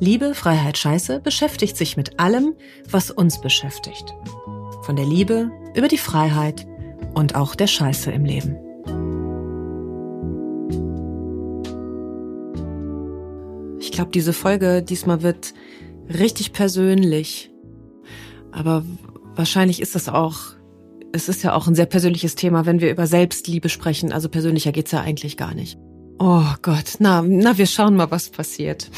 Liebe, Freiheit, Scheiße beschäftigt sich mit allem, was uns beschäftigt. Von der Liebe über die Freiheit und auch der Scheiße im Leben. Ich glaube, diese Folge diesmal wird richtig persönlich. Aber wahrscheinlich ist es auch, es ist ja auch ein sehr persönliches Thema, wenn wir über Selbstliebe sprechen. Also persönlicher geht's ja eigentlich gar nicht. Oh Gott, na, na, wir schauen mal, was passiert.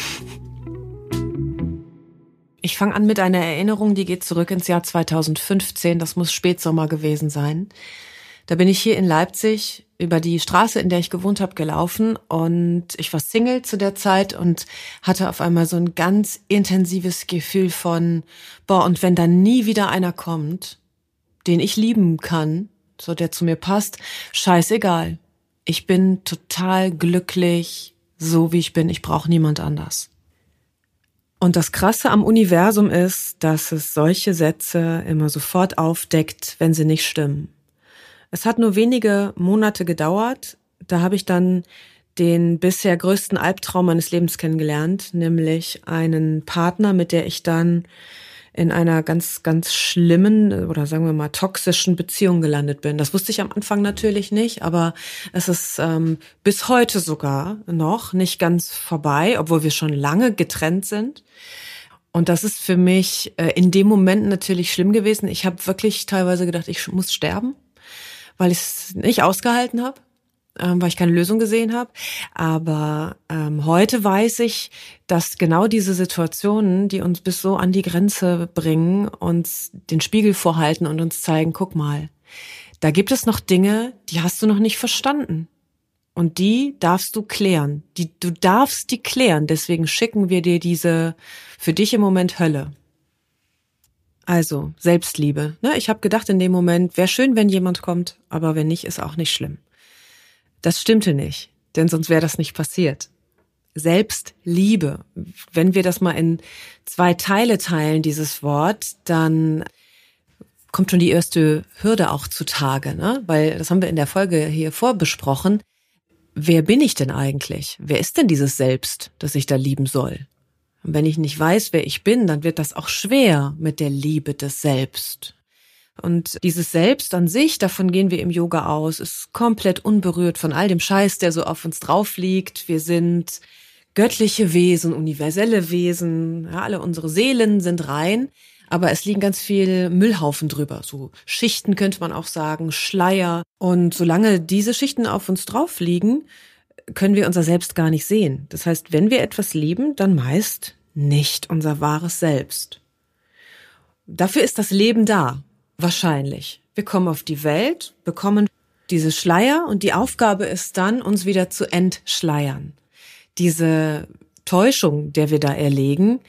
Ich fange an mit einer Erinnerung, die geht zurück ins Jahr 2015. Das muss Spätsommer gewesen sein. Da bin ich hier in Leipzig über die Straße, in der ich gewohnt habe, gelaufen und ich war Single zu der Zeit und hatte auf einmal so ein ganz intensives Gefühl von, boah, und wenn dann nie wieder einer kommt, den ich lieben kann, so der zu mir passt, scheißegal. Ich bin total glücklich, so wie ich bin. Ich brauche niemand anders. Und das Krasse am Universum ist, dass es solche Sätze immer sofort aufdeckt, wenn sie nicht stimmen. Es hat nur wenige Monate gedauert. Da habe ich dann den bisher größten Albtraum meines Lebens kennengelernt, nämlich einen Partner, mit der ich dann in einer ganz, ganz schlimmen oder sagen wir mal toxischen Beziehung gelandet bin. Das wusste ich am Anfang natürlich nicht, aber es ist ähm, bis heute sogar noch nicht ganz vorbei, obwohl wir schon lange getrennt sind. Und das ist für mich äh, in dem Moment natürlich schlimm gewesen. Ich habe wirklich teilweise gedacht, ich muss sterben, weil ich es nicht ausgehalten habe ähm, weil ich keine Lösung gesehen habe. Aber ähm, heute weiß ich, dass genau diese Situationen, die uns bis so an die Grenze bringen, uns den Spiegel vorhalten und uns zeigen, guck mal, da gibt es noch Dinge, die hast du noch nicht verstanden. Und die darfst du klären. Die, du darfst die klären. Deswegen schicken wir dir diese für dich im Moment Hölle. Also, Selbstliebe. Ne? Ich habe gedacht in dem Moment, wäre schön, wenn jemand kommt, aber wenn nicht, ist auch nicht schlimm. Das stimmte nicht, denn sonst wäre das nicht passiert. Selbstliebe, wenn wir das mal in zwei Teile teilen, dieses Wort, dann kommt schon die erste Hürde auch zutage, ne? Weil das haben wir in der Folge hier vorbesprochen. Wer bin ich denn eigentlich? Wer ist denn dieses Selbst, das ich da lieben soll? Und wenn ich nicht weiß, wer ich bin, dann wird das auch schwer mit der Liebe des Selbst. Und dieses Selbst an sich, davon gehen wir im Yoga aus, ist komplett unberührt von all dem Scheiß, der so auf uns drauf liegt. Wir sind göttliche Wesen, universelle Wesen, ja, alle unsere Seelen sind rein, aber es liegen ganz viel Müllhaufen drüber, so Schichten könnte man auch sagen, Schleier. Und solange diese Schichten auf uns drauf liegen, können wir unser Selbst gar nicht sehen. Das heißt, wenn wir etwas lieben, dann meist nicht unser wahres Selbst. Dafür ist das Leben da. Wahrscheinlich. Wir kommen auf die Welt, bekommen diese Schleier und die Aufgabe ist dann, uns wieder zu entschleiern. Diese Täuschung, der wir da erlegen,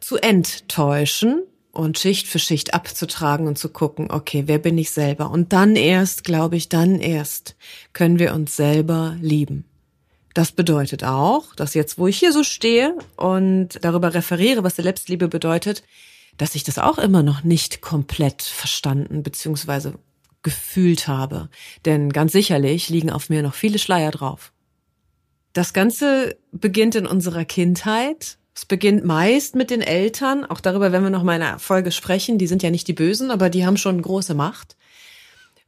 zu enttäuschen und Schicht für Schicht abzutragen und zu gucken, okay, wer bin ich selber? Und dann erst, glaube ich, dann erst können wir uns selber lieben. Das bedeutet auch, dass jetzt, wo ich hier so stehe und darüber referiere, was Selbstliebe bedeutet, dass ich das auch immer noch nicht komplett verstanden bzw. gefühlt habe. Denn ganz sicherlich liegen auf mir noch viele Schleier drauf. Das Ganze beginnt in unserer Kindheit. Es beginnt meist mit den Eltern. Auch darüber werden wir noch mal in einer Folge sprechen. Die sind ja nicht die Bösen, aber die haben schon große Macht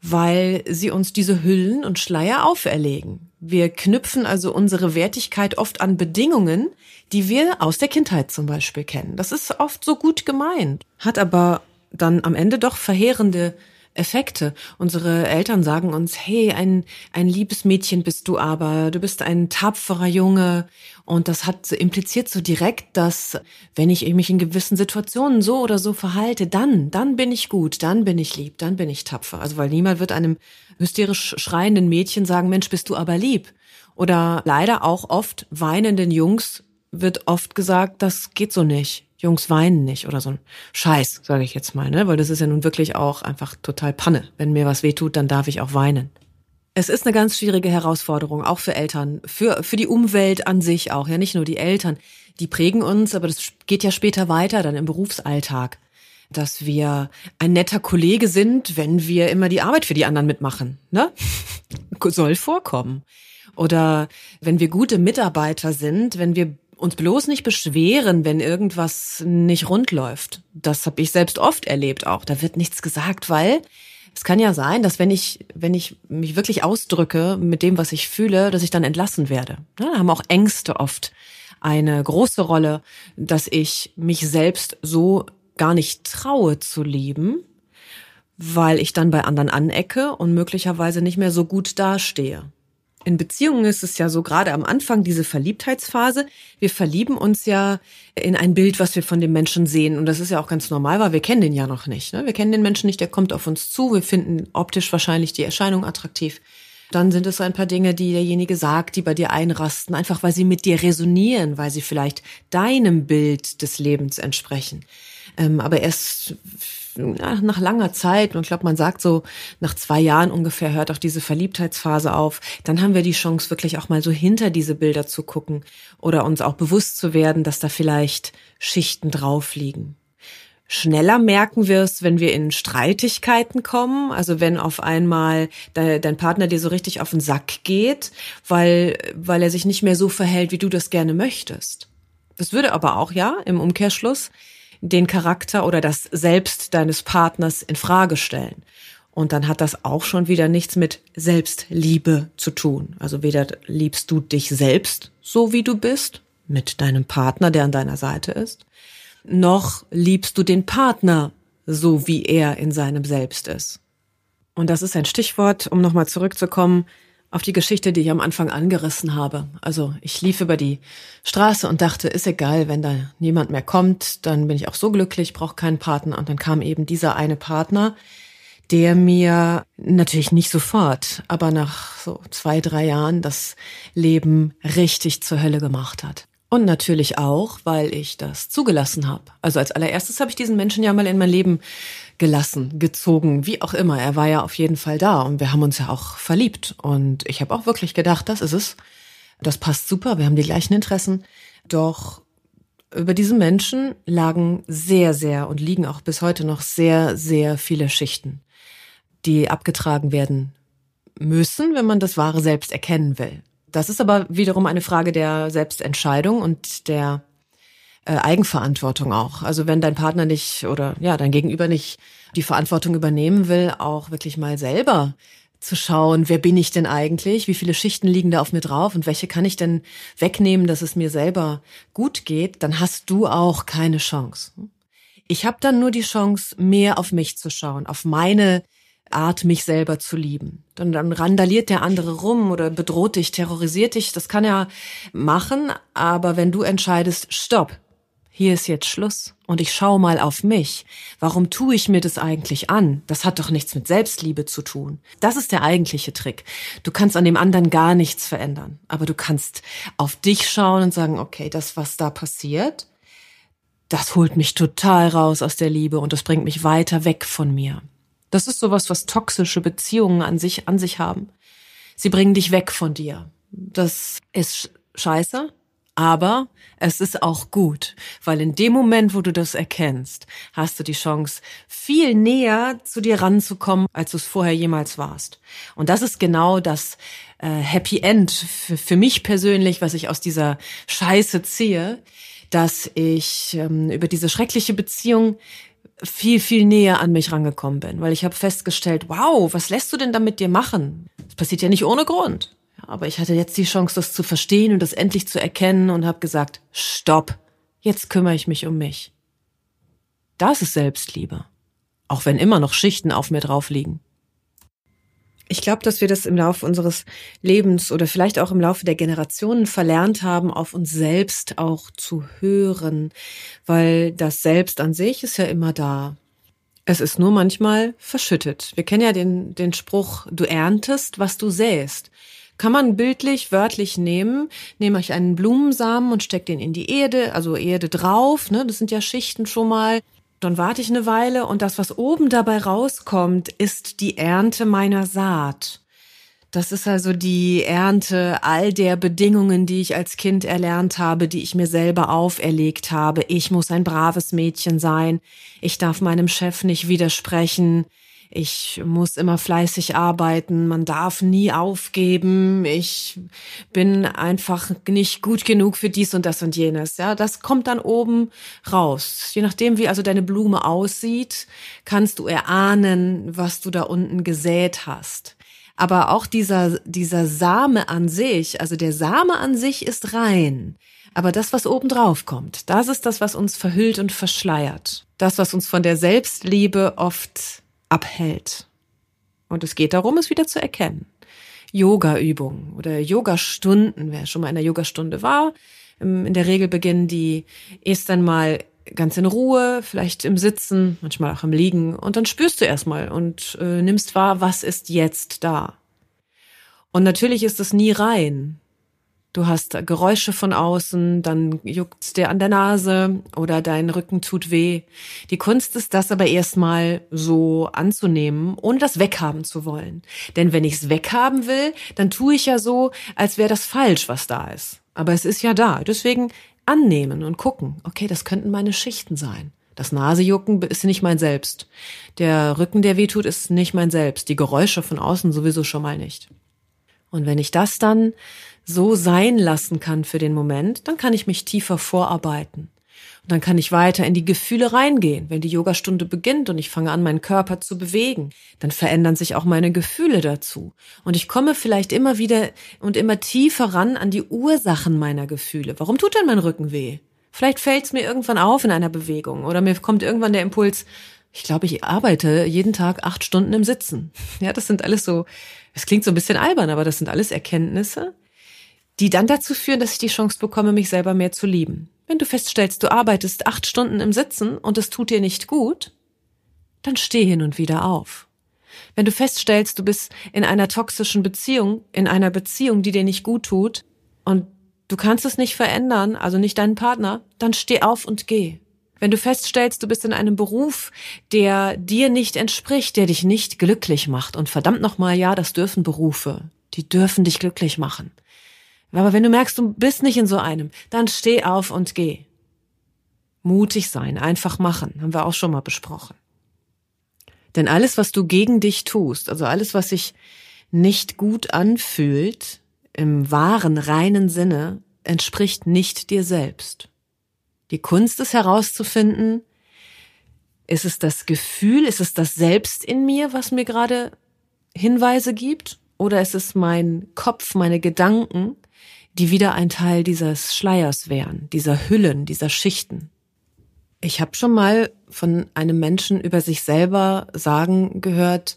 weil sie uns diese Hüllen und Schleier auferlegen. Wir knüpfen also unsere Wertigkeit oft an Bedingungen, die wir aus der Kindheit zum Beispiel kennen. Das ist oft so gut gemeint, hat aber dann am Ende doch verheerende Effekte. Unsere Eltern sagen uns, hey, ein, ein liebes Mädchen bist du aber, du bist ein tapferer Junge. Und das hat impliziert so direkt, dass wenn ich mich in gewissen Situationen so oder so verhalte, dann, dann bin ich gut, dann bin ich lieb, dann bin ich tapfer. Also weil niemand wird einem hysterisch schreienden Mädchen sagen, Mensch, bist du aber lieb. Oder leider auch oft weinenden Jungs wird oft gesagt, das geht so nicht. Jungs weinen nicht oder so ein Scheiß, sage ich jetzt mal, ne? Weil das ist ja nun wirklich auch einfach total Panne. Wenn mir was wehtut, dann darf ich auch weinen. Es ist eine ganz schwierige Herausforderung, auch für Eltern, für, für die Umwelt an sich auch, ja, nicht nur die Eltern. Die prägen uns, aber das geht ja später weiter, dann im Berufsalltag. Dass wir ein netter Kollege sind, wenn wir immer die Arbeit für die anderen mitmachen, ne? Soll vorkommen. Oder wenn wir gute Mitarbeiter sind, wenn wir uns bloß nicht beschweren, wenn irgendwas nicht rund läuft. Das habe ich selbst oft erlebt auch. Da wird nichts gesagt, weil es kann ja sein, dass wenn ich, wenn ich mich wirklich ausdrücke mit dem, was ich fühle, dass ich dann entlassen werde. da haben auch Ängste oft eine große Rolle, dass ich mich selbst so gar nicht traue zu lieben, weil ich dann bei anderen anecke und möglicherweise nicht mehr so gut dastehe. In Beziehungen ist es ja so, gerade am Anfang diese Verliebtheitsphase, wir verlieben uns ja in ein Bild, was wir von dem Menschen sehen. Und das ist ja auch ganz normal, weil wir kennen den ja noch nicht. Ne? Wir kennen den Menschen nicht, der kommt auf uns zu, wir finden optisch wahrscheinlich die Erscheinung attraktiv. Dann sind es so ein paar Dinge, die derjenige sagt, die bei dir einrasten, einfach weil sie mit dir resonieren, weil sie vielleicht deinem Bild des Lebens entsprechen. Ähm, aber erst nach langer Zeit, und ich glaube, man sagt so, nach zwei Jahren ungefähr hört auch diese Verliebtheitsphase auf, dann haben wir die Chance, wirklich auch mal so hinter diese Bilder zu gucken oder uns auch bewusst zu werden, dass da vielleicht Schichten drauf liegen. Schneller merken wir es, wenn wir in Streitigkeiten kommen, also wenn auf einmal dein Partner dir so richtig auf den Sack geht, weil, weil er sich nicht mehr so verhält, wie du das gerne möchtest. Das würde aber auch, ja, im Umkehrschluss den Charakter oder das Selbst deines Partners in Frage stellen. Und dann hat das auch schon wieder nichts mit Selbstliebe zu tun. Also weder liebst du dich selbst so wie du bist, mit deinem Partner, der an deiner Seite ist, noch liebst du den Partner so wie er in seinem Selbst ist. Und das ist ein Stichwort, um nochmal zurückzukommen auf die Geschichte, die ich am Anfang angerissen habe. Also ich lief über die Straße und dachte, ist egal, wenn da niemand mehr kommt, dann bin ich auch so glücklich, brauche keinen Partner. Und dann kam eben dieser eine Partner, der mir natürlich nicht sofort, aber nach so zwei, drei Jahren das Leben richtig zur Hölle gemacht hat. Und natürlich auch, weil ich das zugelassen habe. Also als allererstes habe ich diesen Menschen ja mal in mein Leben gelassen, gezogen, wie auch immer. Er war ja auf jeden Fall da und wir haben uns ja auch verliebt. Und ich habe auch wirklich gedacht, das ist es. Das passt super, wir haben die gleichen Interessen. Doch über diesen Menschen lagen sehr, sehr und liegen auch bis heute noch sehr, sehr viele Schichten, die abgetragen werden müssen, wenn man das wahre Selbst erkennen will. Das ist aber wiederum eine Frage der Selbstentscheidung und der äh, Eigenverantwortung auch. Also wenn dein Partner nicht oder ja, dein Gegenüber nicht die Verantwortung übernehmen will, auch wirklich mal selber zu schauen, wer bin ich denn eigentlich, wie viele Schichten liegen da auf mir drauf und welche kann ich denn wegnehmen, dass es mir selber gut geht, dann hast du auch keine Chance. Ich habe dann nur die Chance, mehr auf mich zu schauen, auf meine Art, mich selber zu lieben. Und dann randaliert der andere rum oder bedroht dich, terrorisiert dich. Das kann er machen, aber wenn du entscheidest, stopp, hier ist jetzt Schluss und ich schau mal auf mich. Warum tue ich mir das eigentlich an? Das hat doch nichts mit Selbstliebe zu tun. Das ist der eigentliche Trick. Du kannst an dem anderen gar nichts verändern, aber du kannst auf dich schauen und sagen, okay, das, was da passiert, das holt mich total raus aus der Liebe und das bringt mich weiter weg von mir. Das ist sowas, was toxische Beziehungen an sich, an sich haben. Sie bringen dich weg von dir. Das ist scheiße, aber es ist auch gut, weil in dem Moment, wo du das erkennst, hast du die Chance, viel näher zu dir ranzukommen, als du es vorher jemals warst. Und das ist genau das äh, Happy End für, für mich persönlich, was ich aus dieser Scheiße ziehe, dass ich ähm, über diese schreckliche Beziehung viel, viel näher an mich rangekommen bin, weil ich habe festgestellt, wow, was lässt du denn da mit dir machen? Das passiert ja nicht ohne Grund. Aber ich hatte jetzt die Chance, das zu verstehen und das endlich zu erkennen und habe gesagt, stopp, jetzt kümmere ich mich um mich. Das ist Selbstliebe. Auch wenn immer noch Schichten auf mir drauf liegen. Ich glaube, dass wir das im Laufe unseres Lebens oder vielleicht auch im Laufe der Generationen verlernt haben, auf uns selbst auch zu hören, weil das Selbst an sich ist ja immer da. Es ist nur manchmal verschüttet. Wir kennen ja den, den Spruch, du erntest, was du säst. Kann man bildlich, wörtlich nehmen. Nehme ich einen Blumensamen und stecke den in die Erde, also Erde drauf, ne? Das sind ja Schichten schon mal. Dann warte ich eine Weile und das, was oben dabei rauskommt, ist die Ernte meiner Saat. Das ist also die Ernte all der Bedingungen, die ich als Kind erlernt habe, die ich mir selber auferlegt habe. Ich muss ein braves Mädchen sein. Ich darf meinem Chef nicht widersprechen. Ich muss immer fleißig arbeiten. Man darf nie aufgeben. Ich bin einfach nicht gut genug für dies und das und jenes. Ja, das kommt dann oben raus. Je nachdem, wie also deine Blume aussieht, kannst du erahnen, was du da unten gesät hast. Aber auch dieser, dieser Same an sich, also der Same an sich ist rein. Aber das, was oben drauf kommt, das ist das, was uns verhüllt und verschleiert. Das, was uns von der Selbstliebe oft abhält. Und es geht darum, es wieder zu erkennen. Yoga-Übungen oder Yoga-Stunden, wer schon mal in der Yogastunde war, ähm, in der Regel beginnen die erst einmal ganz in Ruhe, vielleicht im Sitzen, manchmal auch im Liegen. Und dann spürst du erstmal und äh, nimmst wahr, was ist jetzt da. Und natürlich ist es nie rein. Du hast Geräusche von außen, dann juckt's dir an der Nase oder dein Rücken tut weh. Die Kunst ist das aber erstmal so anzunehmen, ohne das weghaben zu wollen. Denn wenn ich's weghaben will, dann tue ich ja so, als wäre das falsch, was da ist. Aber es ist ja da. Deswegen annehmen und gucken, okay, das könnten meine Schichten sein. Das Nasejucken ist nicht mein Selbst. Der Rücken, der wehtut, ist nicht mein Selbst. Die Geräusche von außen sowieso schon mal nicht. Und wenn ich das dann so sein lassen kann für den Moment, dann kann ich mich tiefer vorarbeiten. Und dann kann ich weiter in die Gefühle reingehen. Wenn die Yogastunde beginnt und ich fange an, meinen Körper zu bewegen, dann verändern sich auch meine Gefühle dazu. Und ich komme vielleicht immer wieder und immer tiefer ran an die Ursachen meiner Gefühle. Warum tut denn mein Rücken weh? Vielleicht fällt es mir irgendwann auf in einer Bewegung oder mir kommt irgendwann der Impuls, ich glaube, ich arbeite jeden Tag acht Stunden im Sitzen. Ja, das sind alles so, es klingt so ein bisschen albern, aber das sind alles Erkenntnisse, die dann dazu führen, dass ich die Chance bekomme, mich selber mehr zu lieben. Wenn du feststellst, du arbeitest acht Stunden im Sitzen und es tut dir nicht gut, dann steh hin und wieder auf. Wenn du feststellst, du bist in einer toxischen Beziehung, in einer Beziehung, die dir nicht gut tut und du kannst es nicht verändern, also nicht deinen Partner, dann steh auf und geh. Wenn du feststellst, du bist in einem Beruf, der dir nicht entspricht, der dich nicht glücklich macht und verdammt nochmal, ja, das dürfen Berufe, die dürfen dich glücklich machen. Aber wenn du merkst, du bist nicht in so einem, dann steh auf und geh. Mutig sein, einfach machen, haben wir auch schon mal besprochen. Denn alles, was du gegen dich tust, also alles, was sich nicht gut anfühlt, im wahren, reinen Sinne, entspricht nicht dir selbst. Die Kunst ist herauszufinden, ist es das Gefühl, ist es das Selbst in mir, was mir gerade Hinweise gibt? Oder ist es mein Kopf, meine Gedanken, die wieder ein Teil dieses Schleiers wären, dieser Hüllen, dieser Schichten. Ich habe schon mal von einem Menschen über sich selber sagen gehört,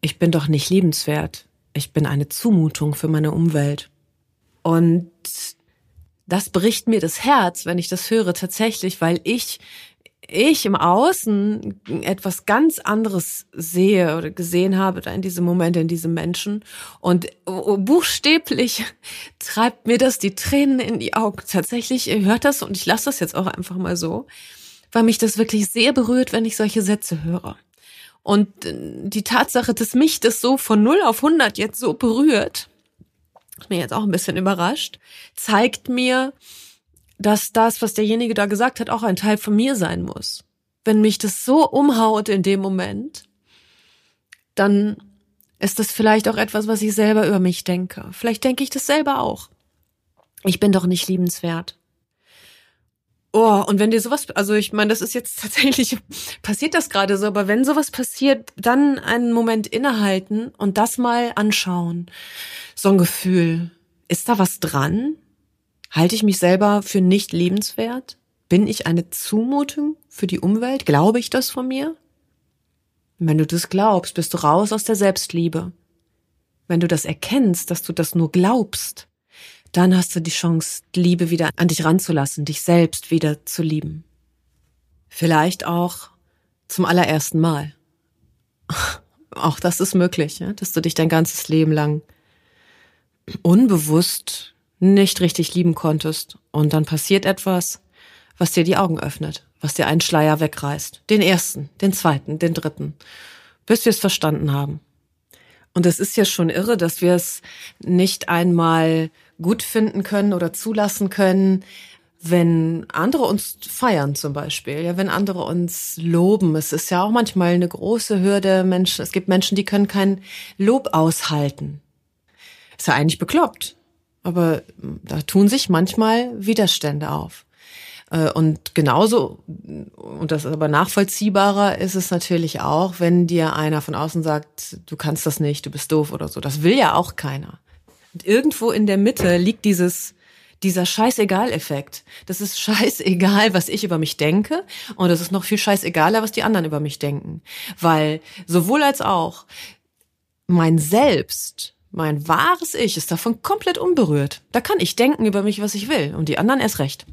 ich bin doch nicht liebenswert, ich bin eine Zumutung für meine Umwelt. Und das bricht mir das Herz, wenn ich das höre, tatsächlich, weil ich ich im Außen etwas ganz anderes sehe oder gesehen habe da in diesem Moment, in diesem Menschen. Und buchstäblich treibt mir das die Tränen in die Augen. Tatsächlich, ihr hört das und ich lasse das jetzt auch einfach mal so, weil mich das wirklich sehr berührt, wenn ich solche Sätze höre. Und äh, die Tatsache, dass mich das so von 0 auf 100 jetzt so berührt, mir jetzt auch ein bisschen überrascht, zeigt mir, dass das, was derjenige da gesagt hat, auch ein Teil von mir sein muss. Wenn mich das so umhaut in dem Moment, dann ist das vielleicht auch etwas, was ich selber über mich denke. Vielleicht denke ich das selber auch. Ich bin doch nicht liebenswert. Oh, und wenn dir sowas, also ich meine, das ist jetzt tatsächlich, passiert das gerade so, aber wenn sowas passiert, dann einen Moment innehalten und das mal anschauen. So ein Gefühl. Ist da was dran? Halte ich mich selber für nicht lebenswert? Bin ich eine Zumutung für die Umwelt? Glaube ich das von mir? wenn du das glaubst, bist du raus aus der Selbstliebe. Wenn du das erkennst, dass du das nur glaubst, dann hast du die Chance, Liebe wieder an dich ranzulassen, dich selbst wieder zu lieben. Vielleicht auch zum allerersten Mal. Auch das ist möglich, dass du dich dein ganzes Leben lang unbewusst nicht richtig lieben konntest und dann passiert etwas, was dir die Augen öffnet, was dir einen Schleier wegreißt. Den ersten, den zweiten, den dritten, bis wir es verstanden haben. Und es ist ja schon irre, dass wir es nicht einmal gut finden können oder zulassen können, wenn andere uns feiern zum Beispiel, ja, wenn andere uns loben. Es ist ja auch manchmal eine große Hürde. Menschen, es gibt Menschen, die können kein Lob aushalten. Ist ja eigentlich bekloppt. Aber da tun sich manchmal Widerstände auf. Äh, und genauso, und das ist aber nachvollziehbarer, ist es natürlich auch, wenn dir einer von außen sagt, du kannst das nicht, du bist doof oder so. Das will ja auch keiner. Und irgendwo in der Mitte liegt dieses, dieser Scheißegal-Effekt. Das ist scheißegal, was ich über mich denke. Und es ist noch viel scheißegaler, was die anderen über mich denken. Weil sowohl als auch mein Selbst mein wahres Ich ist davon komplett unberührt. Da kann ich denken über mich, was ich will, und die anderen erst recht.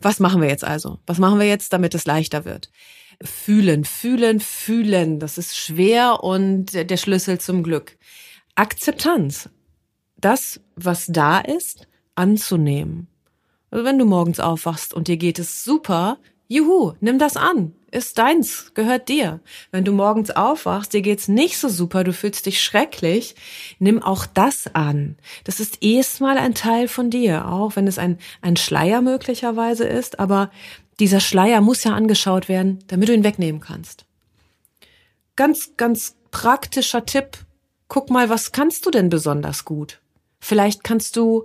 Was machen wir jetzt also? Was machen wir jetzt, damit es leichter wird? Fühlen, fühlen, fühlen. Das ist schwer und der Schlüssel zum Glück. Akzeptanz. Das, was da ist, anzunehmen. Also wenn du morgens aufwachst und dir geht es super, juhu, nimm das an ist deins, gehört dir. Wenn du morgens aufwachst, dir geht's nicht so super, du fühlst dich schrecklich, nimm auch das an. Das ist erstmal ein Teil von dir, auch wenn es ein, ein Schleier möglicherweise ist, aber dieser Schleier muss ja angeschaut werden, damit du ihn wegnehmen kannst. Ganz, ganz praktischer Tipp. Guck mal, was kannst du denn besonders gut? Vielleicht kannst du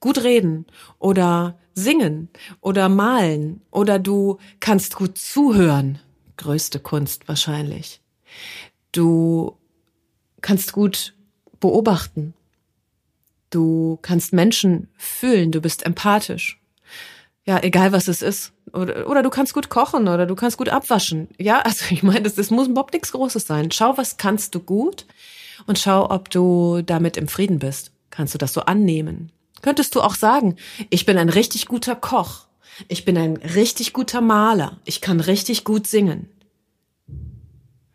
gut reden oder singen oder malen oder du kannst gut zuhören. Größte Kunst wahrscheinlich. Du kannst gut beobachten. Du kannst Menschen fühlen, du bist empathisch. Ja, egal was es ist. Oder, oder du kannst gut kochen oder du kannst gut abwaschen. Ja, also ich meine, das, das muss überhaupt nichts Großes sein. Schau, was kannst du gut und schau, ob du damit im Frieden bist. Kannst du das so annehmen? Könntest du auch sagen, ich bin ein richtig guter Koch, ich bin ein richtig guter Maler, ich kann richtig gut singen.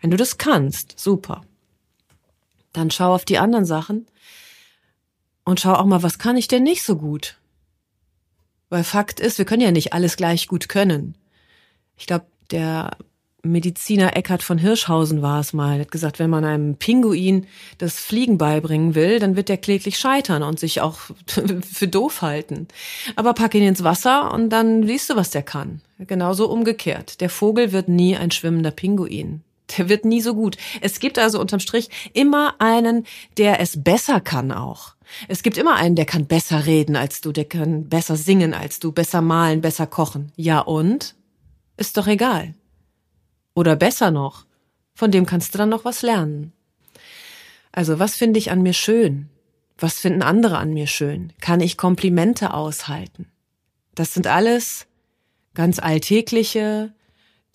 Wenn du das kannst, super. Dann schau auf die anderen Sachen und schau auch mal, was kann ich denn nicht so gut? Weil Fakt ist, wir können ja nicht alles gleich gut können. Ich glaube, der Mediziner Eckhard von Hirschhausen war es mal, hat gesagt, wenn man einem Pinguin das Fliegen beibringen will, dann wird der kläglich scheitern und sich auch für doof halten. Aber pack ihn ins Wasser und dann siehst du, was der kann. Genauso umgekehrt. Der Vogel wird nie ein schwimmender Pinguin. Der wird nie so gut. Es gibt also unterm Strich immer einen, der es besser kann auch. Es gibt immer einen, der kann besser reden als du, der kann besser singen als du, besser malen, besser kochen. Ja und? Ist doch egal. Oder besser noch, von dem kannst du dann noch was lernen. Also, was finde ich an mir schön? Was finden andere an mir schön? Kann ich Komplimente aushalten? Das sind alles ganz alltägliche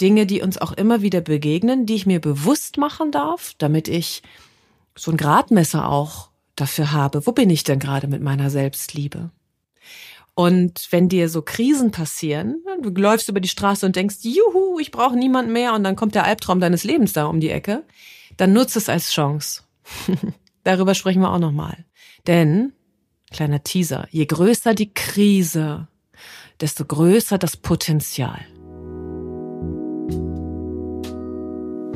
Dinge, die uns auch immer wieder begegnen, die ich mir bewusst machen darf, damit ich so ein Gradmesser auch dafür habe. Wo bin ich denn gerade mit meiner Selbstliebe? Und wenn dir so Krisen passieren, du läufst über die Straße und denkst, juhu, ich brauche niemand mehr und dann kommt der Albtraum deines Lebens da um die Ecke, dann nutze es als Chance. Darüber sprechen wir auch nochmal. Denn, kleiner Teaser, je größer die Krise, desto größer das Potenzial.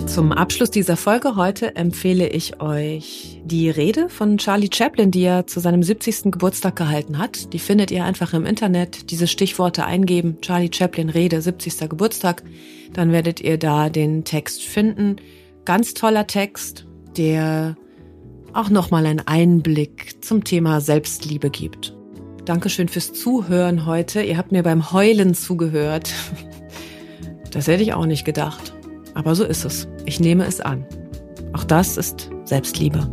Zum Abschluss dieser Folge heute empfehle ich euch die Rede von Charlie Chaplin, die er zu seinem 70. Geburtstag gehalten hat. Die findet ihr einfach im Internet. Diese Stichworte eingeben. Charlie Chaplin Rede, 70. Geburtstag. Dann werdet ihr da den Text finden. Ganz toller Text, der auch nochmal einen Einblick zum Thema Selbstliebe gibt. Dankeschön fürs Zuhören heute. Ihr habt mir beim Heulen zugehört. Das hätte ich auch nicht gedacht. Aber so ist es. Ich nehme es an. Auch das ist Selbstliebe.